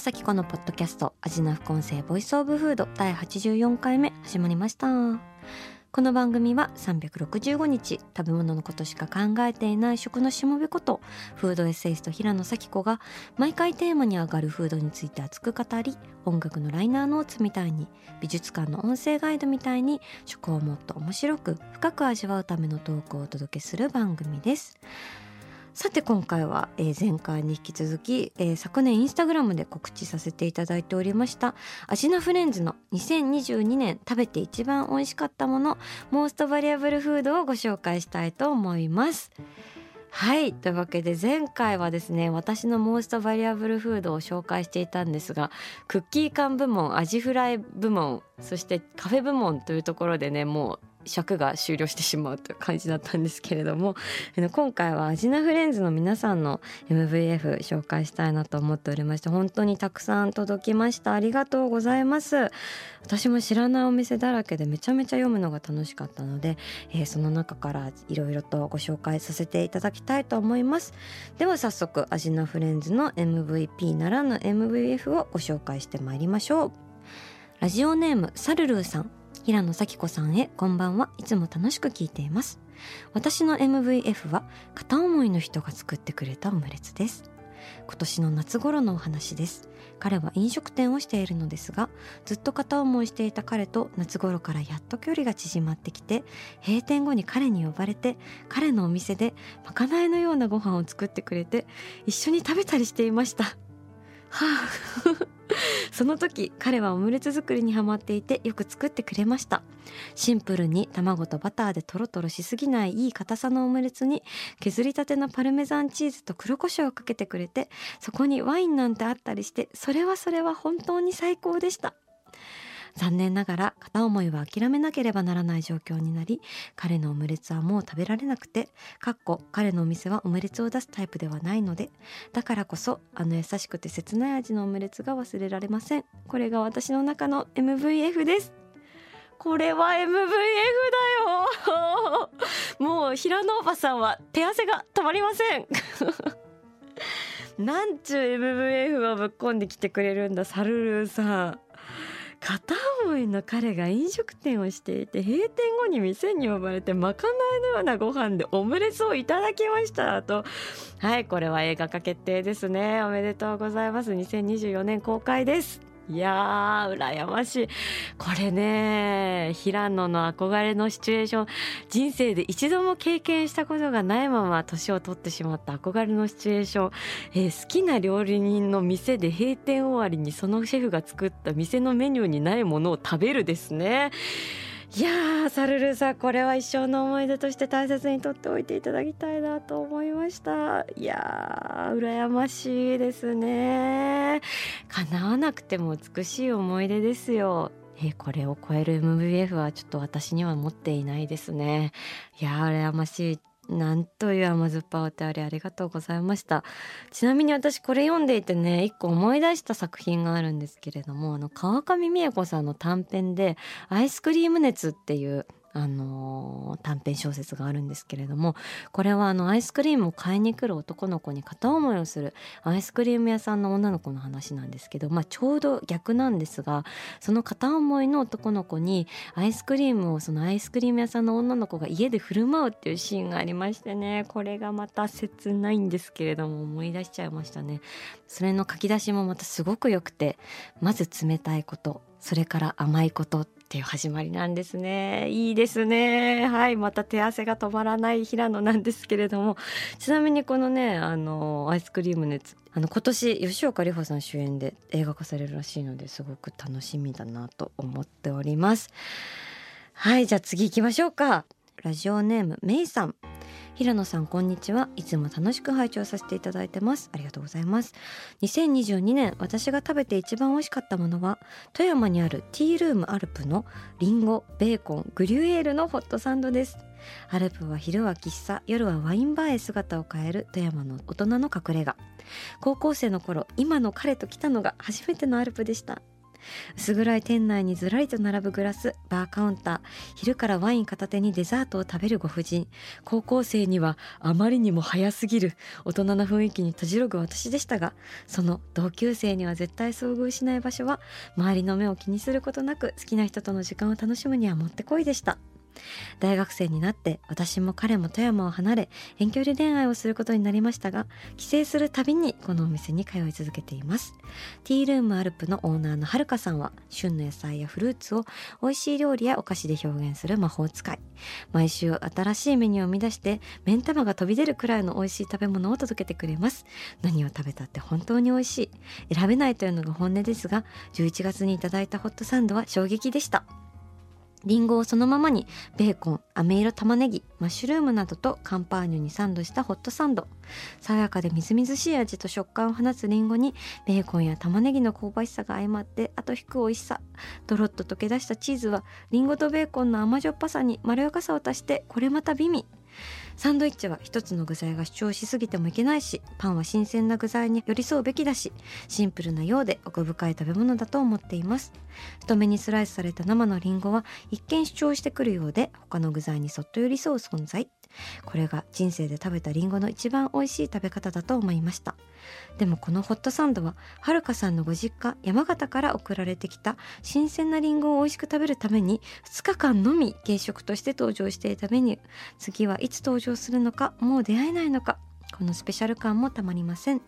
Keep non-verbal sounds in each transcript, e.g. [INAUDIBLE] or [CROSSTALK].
平野咲子のポッドキャスト味な副音声 Voice of Food 第84回目始まりました。この番組は365日食べ物のことしか考えていない食のしもべことフードエッセイスト平野咲子が毎回テーマに上がるフードについて熱く語り音楽のライナーノーツみたいに美術館の音声ガイドみたいに食をもっと面白く深く味わうためのトークをお届けする番組です。さて今回は、えー前回に引き続き、えー昨年インスタグラムで告知させていただいておりましたアジナフレンズの2022年食べて一番美味しかったものモーストバリアブルフードをご紹介したいと思います。はいというわけで前回はですね私のモーストバリアブルフードを紹介していたんですがクッキー缶部門アジフライ部門そしてカフェ部門というところでねもう尺が終了してしまうという感じだったんですけれども [LAUGHS] 今回はアジナフレンズの皆さんの MVF 紹介したいなと思っておりまして本当にたくさん届きました。ありがとうございます。私も知らないお店だらけでめちゃめちゃ読むのが楽しかったので、えーその中からいろいろとご紹介させていただきたいと思います。では早速アジナフレンズの MVP ならぬ MVF をご紹介してまいりましょう。ラジオネームサルルーさん。平野咲子さんへこんばんは。いつも楽しく聞いています。私の MVF は片思いの人が作ってくれたオムレツです。今年の夏頃のお話です。彼は飲食店をしているのですがずっと片思いしていた彼と夏頃からやっと距離が縮まってきて閉店後に彼に呼ばれて彼のお店でまかないのようなご飯を作ってくれて一緒に食べたりしていました。は [LAUGHS] あその時彼はオムレツ作りにハマっていてよく作ってくれました。シンプルに卵とバターでトロトロしすぎないいい硬さのオムレツに削りたてのパルメザンチーズと黒胡椒をかけてくれてそこにワインなんてあったりしてそれはそれは本当に最高でした。残念ながら片思いは諦めなければならない状況になり彼のオムレツはもう食べられなくてかっこ彼のお店はオムレツを出すタイプではないのでだからこそあの優しくて切ない味のオムレツが忘れられません。これが私の中の MVF です。これは MVF だよ。[LAUGHS] もう平野おばさんは手汗が止まりません。[LAUGHS] なんちゅう MVF をぶっこんできてくれるんだサルルーさん。片思いの彼が飲食店をしていて閉店後に店に呼ばれてまかないのようなご飯でオムレツをいただきましたと。はいこれは映画化決定ですね。おめでとうございます。2024年公開です。いやー羨ましい。これね平野の憧れのシチュエーション。人生で一度も経験したことがないまま年を取ってしまった憧れのシチュエーション、えー好きな料理人の店で閉店終わりにそのシェフが作った店のメニューにないものを食べるですね。いやサルルさんこれは一生の思い出として大切にとっておいていただきたいなと思いました。いやー羨ましいですね。叶わなくても美しい思い出ですよ。えこれを超える MVF はちょっと私には持っていないですね。いやー羨ましい。なんという甘酸っぱいお便りありがとうございました。ちなみに私これ読んでいてね一個思い出した作品があるんですけれどもあの川上美恵子さんの短編で「アイスクリーム熱」っていうあのー短編小説があるんですけれどもこれはあのアイスクリームを買いに来る男の子に片思いをするアイスクリーム屋さんの女の子の話なんですけど、まあ、ちょうど逆なんですがその片思いの男の子にアイスクリームをそのアイスクリーム屋さんの女の子が家で振る舞うっていうシーンがありましてねこれがまた切ないんですけれども思い出しちゃいましたね。それの書き出しもまたすごく良くてまず冷たいことそれから甘いことっていう始まりなんですね。いいですね。はい。また手汗が止まらない平野なんですけれども。ちなみにこのねあのアイスクリーム熱あの今年吉岡里帆さん主演で映画化されるらしいのですごく楽しみだなと思っております。はい。じゃあ次行きましょうか。ラジオネームメイさん。平野さんこんにちは。いつも楽しく拝聴させていただいてます。ありがとうございます。2022年私が食べて一番美味しかったものは富山にあるティールームアルプのリンゴベーコングリュエールのホットサンドです。アルプは昼は喫茶夜はワインバーへ姿を変える富山の大人の隠れ家。高校生の頃今の彼と来たのが初めてのアルプでした。薄暗い店内にずらりと並ぶグラスバーカウンター。昼からワイン片手にデザートを食べるご婦人。高校生にはあまりにも早すぎる。大人な雰囲気に閉じろぐ私でしたがその同級生には絶対遭遇しない場所は周りの目を気にすることなく好きな人との時間を楽しむにはもってこいでした。大学生になって私も彼も富山を離れ遠距離恋愛をすることになりましたが帰省するたびにこのお店に通い続けています。ティールームアルプのオーナーのはるかさんは旬の野菜やフルーツを美味しい料理やお菓子で表現する魔法使い。毎週新しいメニューを生み出して目ん玉が飛び出るくらいの美味しい食べ物を届けてくれます。何を食べたって本当に美味しい。選べないというのが本音ですが11月にいただいたホットサンドは衝撃でした。リンゴをそのままにベーコン、飴色玉ねぎ、マッシュルームなどとカンパーニュにサンドしたホットサンド。爽やかでみずみずしい味と食感を放つリンゴにベーコンや玉ねぎの香ばしさが相まって後引く美味しさ。ドロッと溶け出したチーズはリンゴとベーコンの甘じょっぱさにまろやかさを足してこれまた美味。サンドイッチは一つの具材が主張しすぎてもいけないしパンは新鮮な具材に寄り添うべきだしシンプルなようで奥深い食べ物だと思っています。太めにスライスされた生のりんごは一見主張してくるようで他の具材にそっと寄り添う存在。これが人生で食べたリンゴの一番美味しい食べ方だと思いました。でもこのホットサンドははるかさんのご実家山形から送られてきた新鮮なリンゴを美味しく食べるために2日間のみ軽食として登場していたメニュー。次はいつ登場するのかもう出会えないのかこのスペシャル感もたまりません。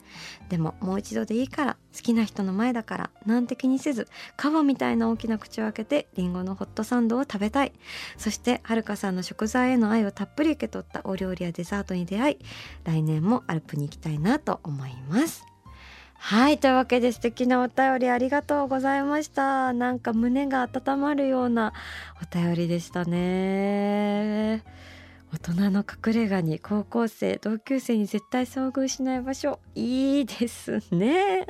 でももう一度でいいから好きな人の前だからなんて気にせず皮みたいな大きな口を開けてりんごのホットサンドを食べたい。そしてはるかさんの食材への愛をたっぷり受け取ったお料理やデザートに出会い来年もアルプに行きたいなと思います。はいというわけで素敵なお便りありがとうございました。なんか胸が温まるようなお便りでしたね。大人の隠れ家に高校生同級生に絶対遭遇しない場所。いいですね。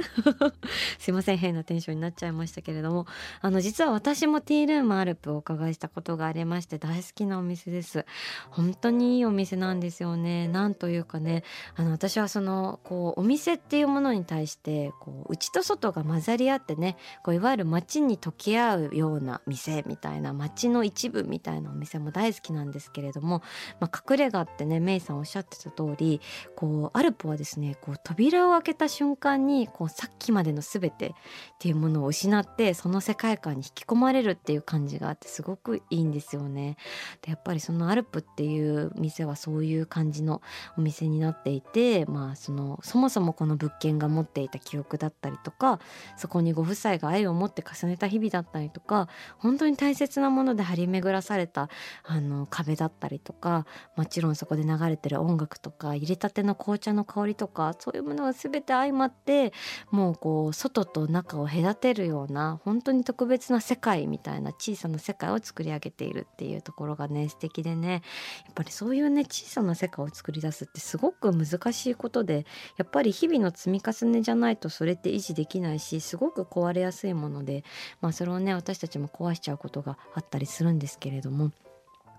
[LAUGHS] すいません変なテンションになっちゃいましたけれども。あの実は私もティールームアルプをお伺いしたことがありまして大好きなお店です。本当にいいお店なんですよね。なんというかねあの私はそのこうお店っていうものに対してこう内と外が混ざり合ってねこういわゆる街に溶け合うような店みたいな街の一部みたいなお店も大好きなんですけれどもまあ、隠れ家ってねメイさんおっしゃってた通りこうアルプはですねこう扉を開けた瞬間にこうさっきまでの全てっていうものを失ってその世界観に引き込まれるっていう感じがあってすごくいいんですよね。でやっぱりそのアルプっていう店はそういう感じのお店になっていて、まあ、そのそもそもこの物件が持っていた記憶だったりとかそこにご夫妻が愛を持って重ねた日々だったりとか本当に大切なもので張り巡らされたあの壁だったりとかもちろんそこで流れてる音楽とか入れたての紅茶の香りとかそういうものが全て相まってもうこう外と中を隔てるような本当に特別な世界みたいな小さな世界を作り上げているっていうところがね素敵でねやっぱりそういうね小さな世界を作り出すってすごく難しいことでやっぱり日々の積み重ねじゃないとそれって維持できないしすごく壊れやすいものでまあそれをね私たちも壊しちゃうことがあったりするんですけれども。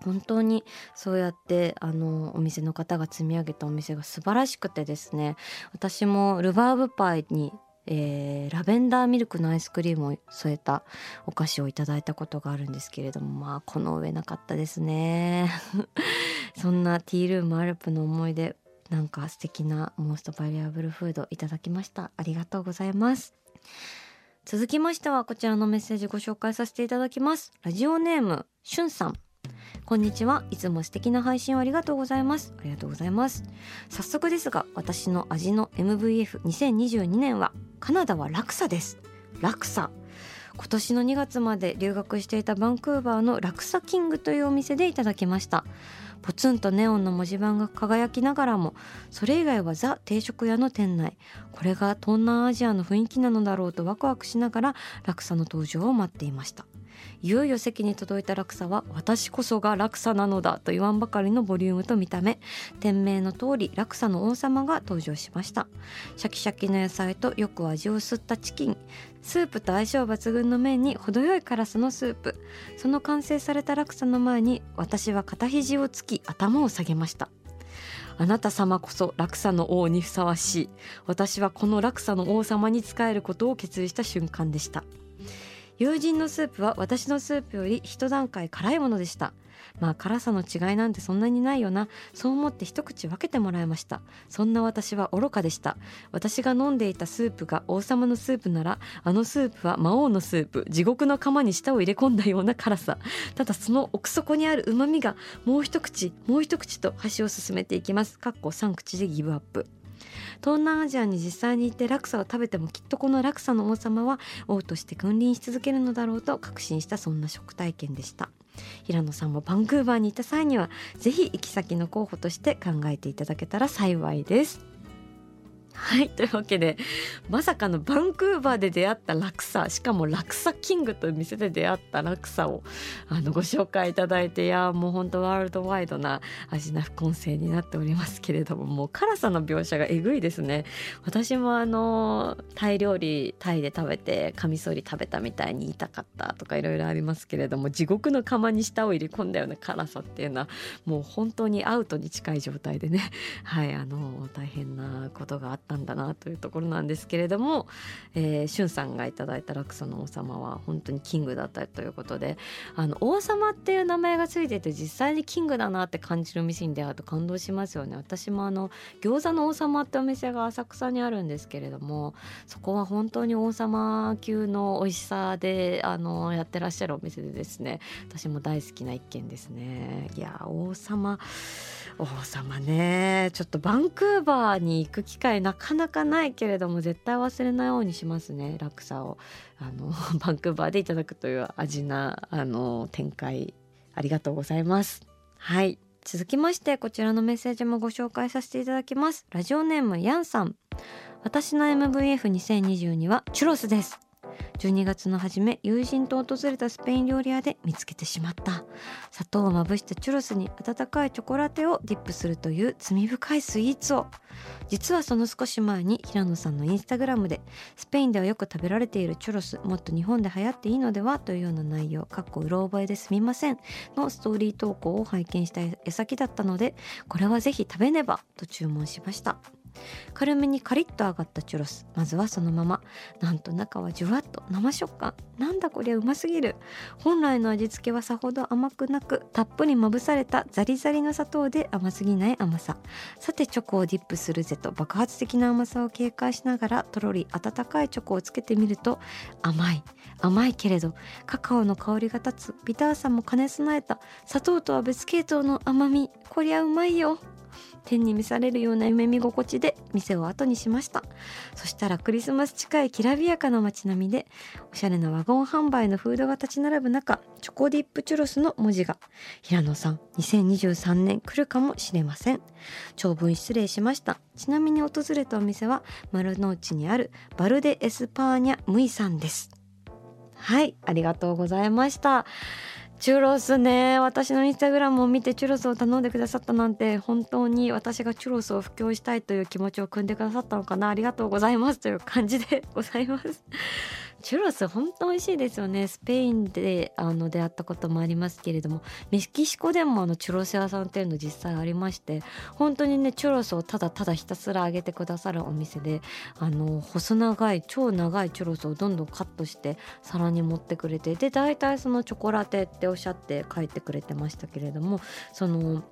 本当にそうやってあのお店の方が積み上げたお店が素晴らしくてですね私もルバーブパイにえー、ラベンダーミルクのアイスクリームを添えたお菓子をいただいたことがあるんですけれどもまあこの上なかったですね。[LAUGHS] そんなティールームアルプの思い出なんか素敵なモーストバリアブルフードいただきました。ありがとうございます。続きましてはこちらのメッセージご紹介させていただきます。ラジオネームしゅんさん。こんにちは。いつも素敵な配信をありがとうございます。ありがとうございます。早速ですが私の味の MVF2022 年はカナダはラクサです。ラクサ今年の2月まで留学していたバンクーバーのラクサキングというお店でいただきました。ポツンとネオンの文字盤が輝きながらもそれ以外はザ定食屋の店内。これが東南アジアの雰囲気なのだろうとワクワクしながらラクサの登場を待っていました。いよいよ席に届いた落差は私こそが落差なのだと言わんばかりのボリュームと見た目。店名の通り落差の王様が登場しました。シャキシャキの野菜とよく味を吸ったチキン。スープと相性抜群の麺に程よい辛さのスープ。その完成された落差の前に私は肩肘をつき頭を下げました。あなた様こそ落差の王にふさわしい。私はこの落差の王様に仕えることを決意した瞬間でした。友人のスープは私のスープより一段階辛いものでした。まあ辛さの違いなんてそんなにないよな。そう思って一口分けてもらいました。そんな私は愚かでした。私が飲んでいたスープが王様のスープならあのスープは魔王のスープ地獄の釜に舌を入れ込んだような辛さ。ただその奥底にある旨味がもう一口もう一口と箸を進めていきます。かっこ3口でギブアップ。東南アジアに実際に行ってラクサを食べてもきっとこのラクサの王様は王として君臨し続けるのだろうと確信したそんな食体験でした。平野さんもバンクーバーに行った際には是非行き先の候補として考えていただけたら幸いです。はいというわけでまさかのバンクーバーで出会ったラクサしかもラクサキングという店で出会ったラクサをあのご紹介いただいていやもう本当ワールドワイドな味な副音声になっておりますけれどももう辛さの描写がえぐいですね。私もあのタイ料理タイで食べてカミソリ食べたみたいに言いたかったとかいろいろありますけれども地獄の釜に舌を入れ込んだような辛さっていうのはもう本当にアウトに近い状態でねはいあの大変なことがあったんだなというところなんですけれども、えー、しゅんさんがいただいた落差の王様は本当にキングだったということであの王様っていう名前がついてて実際にキングだなって感じる店に出会うと感動しますよね。私もあの餃子の王様ってお店が浅草にあるんですけれどもそこは本当に王様級の美味しさであのやってらっしゃるお店でですね私も大好きな一軒ですね。いや王様王様ね。ちょっとバンクーバーに行く機会なかなかないけれども絶対忘れないようにしますね落差を。あの [LAUGHS] バンクーバーでいただくという味なあの展開ありがとうございます。はい。続きましてこちらのメッセージもご紹介させていただきます。ラジオネームヤンさん。私の MVF2022 はチュロスです。12月の初め友人と訪れたスペイン料理屋で見つけてしまった。砂糖をまぶしたチュロスに温かいチョコラテをディップするという罪深いスイーツを。実はその少し前に平野さんのインスタグラムでスペインではよく食べられているチュロスもっと日本で流行っていいのではというような内容かっこうろ覚えですみません。のストーリー投稿を拝見した矢先だったのでこれはぜひ食べねばと注文しました。軽めにカリッと揚がったチュロス。まずはそのまま。なんと中はじゅわっと生食感。なんだこりゃうますぎる。本来の味付けはさほど甘くなくたっぷりまぶされたザリザリの砂糖で甘すぎない甘さ。さてチョコをディップするぜと爆発的な甘さを警戒しながらとろり温かいチョコをつけてみると甘い。甘いけれどカカオの香りが立つ。ビターさも兼ね備えた。砂糖とは別系統の甘み。こりゃうまいよ。天に召されるような夢見心地で店を後にしました。そしたらクリスマス近いきらびやかな街並みでおしゃれなワゴン販売のフードが立ち並ぶ中チョコディップチュロスの文字が平野さん2023年来るかもしれません。長文失礼しました。ちなみに訪れたお店は丸の内にある Bar de España Muy さんです。はいありがとうございました。チュロスね。私のインスタグラムを見てチュロスを頼んでくださったなんて本当に私がチュロスを布教したいという気持ちを汲んでくださったのかな。ありがとうございますという感じでございます。チュロス本当美味しいですよね。スペインであの出会ったこともありますけれども。メキシコでもあのチュロス屋さんっていうの実際ありまして本当にねチュロスをただただひたすら揚げてくださるお店であの細長い超長いチュロスをどんどんカットして皿に持ってくれてで大体そのチョコラテっておっしゃって書いてくれてましたけれどもその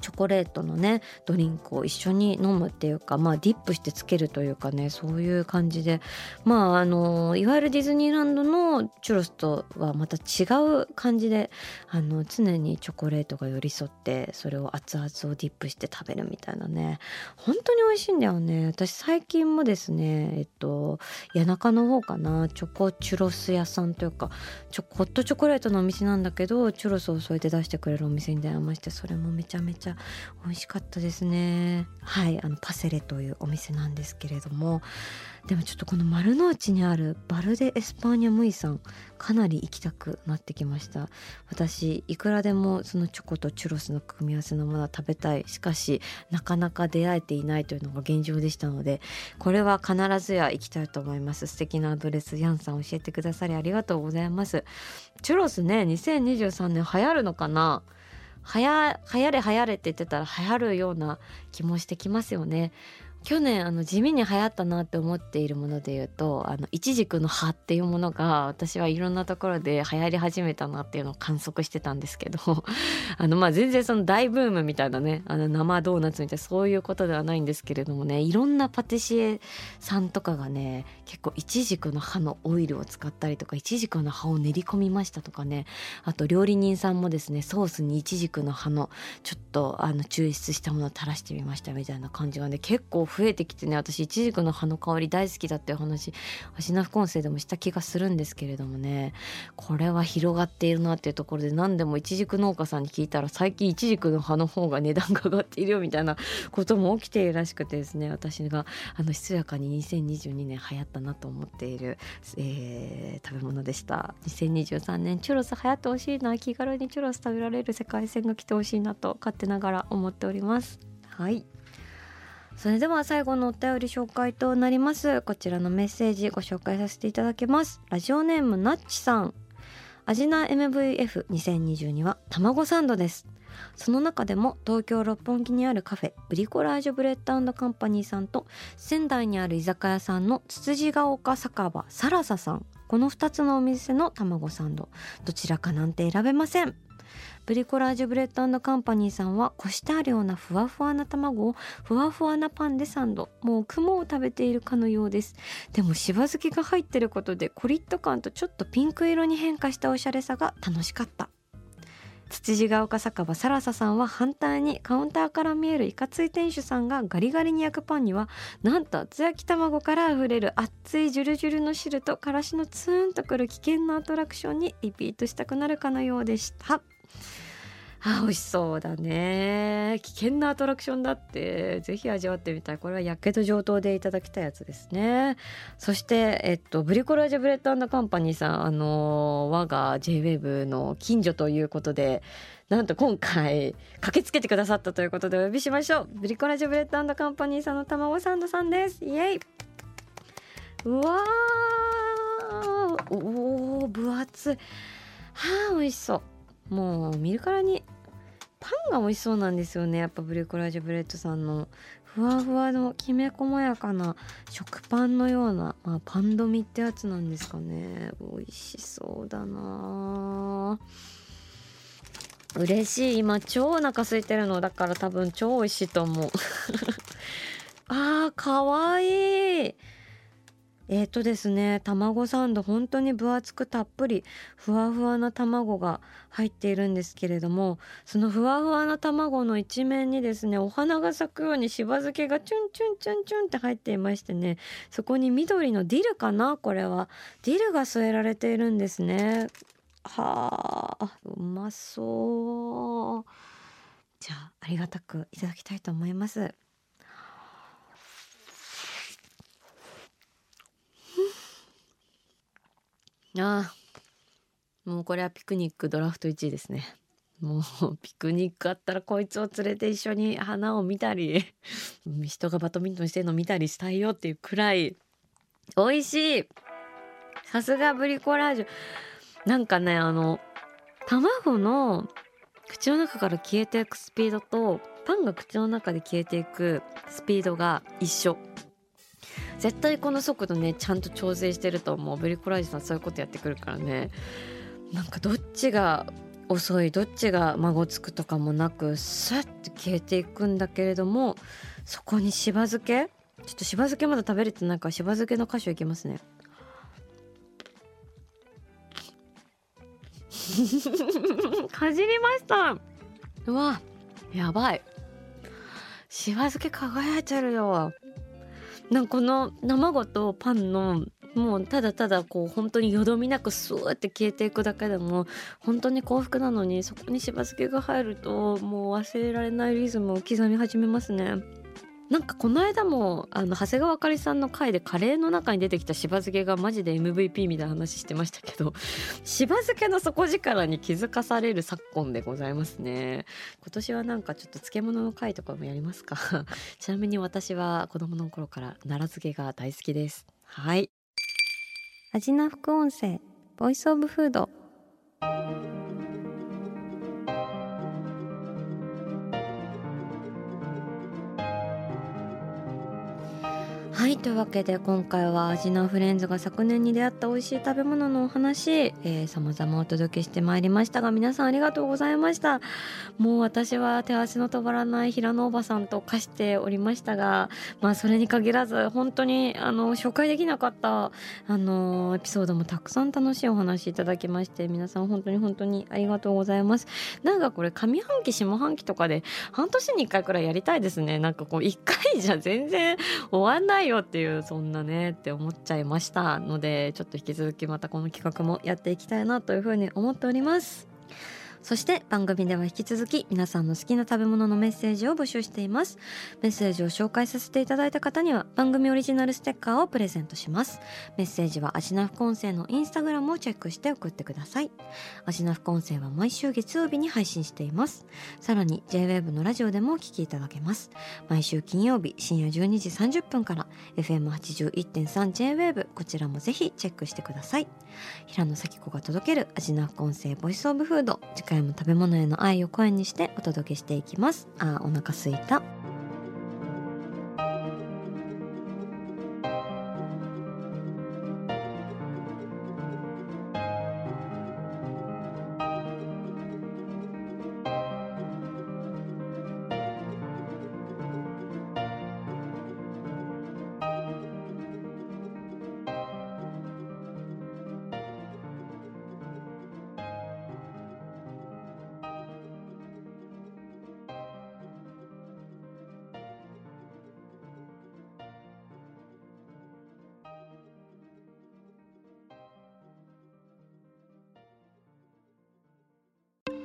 チョコレートのねドリンクを一緒に飲むっていうかまあディップしてつけるというかねそういう感じで。まああのいわゆるディズニーランドのチュロスとはまた違う感じであの常にチョコレートが寄り添ってそれを熱々をディップして食べるみたいなね。本当に美味しいんだよね。私最近もですねえっと谷中の方かなチョコチュロス屋さんというかチョコホットチョコレートのお店なんだけどチュロスを添えて出してくれるお店に出会いましてそれもめちゃめちゃゃ美味しかったですね。はいあのパセレというお店なんですけれども。でもちょっとこの丸の内にある Bar de España Muy さんかなり行きたくなってきました。私いくらでもそのチョコとチュロスの組み合わせのものは食べたい。しかしなかなか出会えていないというのが現状でしたのでこれは必ずや行きたいと思います。素敵なアドレスヤンさん教えてくださりありがとうございます。チュロスね2023年流行るのかな？はや流行れはやれって言ってたらはやるような気もしてきますよね。去年あの地味に流行ったなって思っているもので言うとあのイチジクの葉っていうものが私はいろんなところで流行り始めたなっていうのを観測してたんですけど [LAUGHS] あのまあ全然その大ブームみたいなねあの生ドーナツみたいなそういうことではないんですけれどもねいろんなパティシエさんとかがね結構イチジクの葉のオイルを使ったりとかイチジクの葉を練り込みましたとかねあと料理人さんもですねソースにイチジクの葉のちょっとあの抽出したものを垂らしてみましたみたいな感じがね結構増えてきてね私イチジクの葉の香り大好きだっていう話芦名副音声でもした気がするんですけれどもね。これは広がっているなっていうところで何でもイチジク農家さんに聞いたら最近イチジクの葉の方が値段が上がっているよみたいな [LAUGHS] ことも起きているらしくてですね私があのひそやかに2022年流行ったなと思っている、えー、食べ物でした。2023年チュロス流行ってほしいな気軽にチュロス食べられる世界線が来てほしいなと勝手ながら思っております。はい。それでは最後のお便り紹介となります。こちらのメッセージご紹介させていただきます。ラジオネームなっちさん。アジナ MVF2022 は卵サンドです。その中でも東京六本木にあるカフェブリコラージュブレッドカンパニーさんと仙台にある居酒屋さんのつつじが丘酒場サラサさん。この2つのお店の卵サンド。どちらかなんて選べません。 Bricolage Bread Company さんはこしてあるようなふわふわな卵をふわふわなパンでサンド。もう雲を食べているかのようです。でもしば漬けが入ってることでコリッと感とちょっとピンク色に変化したおしゃれさが楽しかった。つつじが丘酒場サラサさんは反対にカウンターから見えるいかつい店主さんがガリガリに焼くパンにはなんと厚焼き卵からあふれる熱いジュルジュルの汁とからしのツーンとくる危険なアトラクションにリピートしたくなるかのようでした。あ美味しそうだね。危険なアトラクションだってぜひ味わってみたい。これはやけど上等でいただきたいやつですね。そしてえっと Bricolage Bread Company さんあの我が J-WAVE の近所ということでなんと今回駆けつけてくださったということでお呼びしましょう。 Bricolage Bread Company さんの卵サンドさんです。イエイ。うわー。おー分厚い。はあ美味しそう。もう見るからにパンが美味しそうなんですよね。やっぱ Bricolage Bread さんの。ふわふわのきめ細やかな食パンのような、まあ、パンドミってやつなんですかね。美味しそうだな。嬉しい。今超お腹空いてるの。だから多分超美味しいと思う。[LAUGHS] あーかわいい。えーとですね卵サンド本当に分厚くたっぷりふわふわな卵が入っているんですけれどもそのふわふわな卵の一面にですねお花が咲くようにしば漬けがチュンチュンチュンチュンって入っていましてねそこに緑のディルかなこれは。ディルが添えられているんですね。はあうまそう。じゃあありがたくいただきたいと思います。ああもうこれはピクニックドラフト1位ですね。もうピクニックあったらこいつを連れて一緒に花を見たり人がバドミントンしてるの見たりしたいよっていうくらい美味しい。さすがブリコラージュ。なんかねあの卵の口の中から消えていくスピードとパンが口の中で消えていくスピードが一緒。絶対この速度ねちゃんと調整してると思う。ブリコラージュさんそういうことやってくるからね。なんかどっちが遅いどっちが孫つくとかもなくスッて消えていくんだけれどもそこにしば漬け？ちょっとしば漬け？まだ食べれてないからしば漬けの箇所いきますね。[LAUGHS] かじりました。うわやばい。しば漬け輝いてるよなんかこの卵とパンのもうただただこう本当によどみなくスーって消えていくだけでも本当に幸福なのにそこにしば漬けが入るともう忘れられないリズムを刻み始めますね。なんかこの間もあの長谷川あかりさんの回でカレーの中に出てきたしば漬けがマジで MVP みたいな話してましたけど [LAUGHS] しば漬けの底力に気づかされる昨今でございますね。今年はなんかちょっと漬物の回とかもやりますか？[LAUGHS] ちなみに私は子供の頃から奈良漬けが大好きです。はい。味な副音声ボイスオブフードはいというわけで今回は味のフレンズが昨年に出会った美味しい食べ物のお話さまざまお届けしてまいりましたが皆さんありがとうございました。もう私は手足の止まらない平野おばさんと化しておりましたがまあそれに限らず本当にあの紹介できなかったあのエピソードもたくさん楽しいお話いただきまして皆さん本当に本当にありがとうございます。なんかこれ上半期下半期とかで半年に1回くらいやりたいですね。なんかこう1回じゃ全然終わんないよっていうそんなねって思っちゃいましたのでちょっと引き続きまたこの企画もやっていきたいなというふうに思っております。そして番組では引き続き皆さんの好きな食べ物のメッセージを募集しています。メッセージを紹介させていただいた方には番組オリジナルステッカーをプレゼントします。メッセージはアジナフコンセのインスタグラムをチェックして送ってください。アジナフコンセは毎週月曜日に配信しています。さらに JWAVE のラジオでもお聞きいただけます。毎週金曜日深夜12時30分から FM81.3JWAVE こちらもぜひチェックしてください。平野咲子が届けるアジナフコンセボイスオブフード回も食べ物への愛を声にしてお届けしていきます。あお腹すいた。